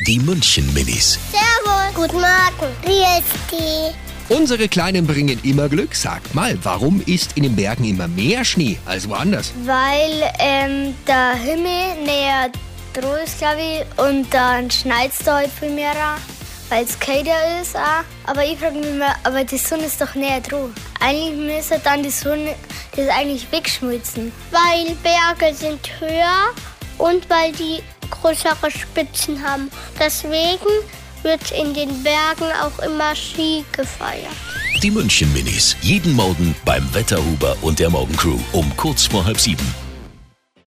Die München Minis. Servus. Guten Morgen. Wie ist Unsere Kleinen bringen immer Glück. Sagt mal, warum ist in den Bergen immer mehr Schnee als woanders? Weil ähm, der Himmel näher droh ist, glaube ich, und dann schneit es da halt viel mehr, weil es kälter ist auch. Aber ich frage mich mal, aber die Sonne ist doch näher droh. Eigentlich müsste dann die Sonne das eigentlich wegschmilzen. Weil Berge sind höher und weil die größere Spitzen haben. Deswegen wird in den Bergen auch immer Ski gefeiert. Die München Minis. Jeden Morgen beim Wetterhuber und der Morgencrew um kurz vor halb sieben.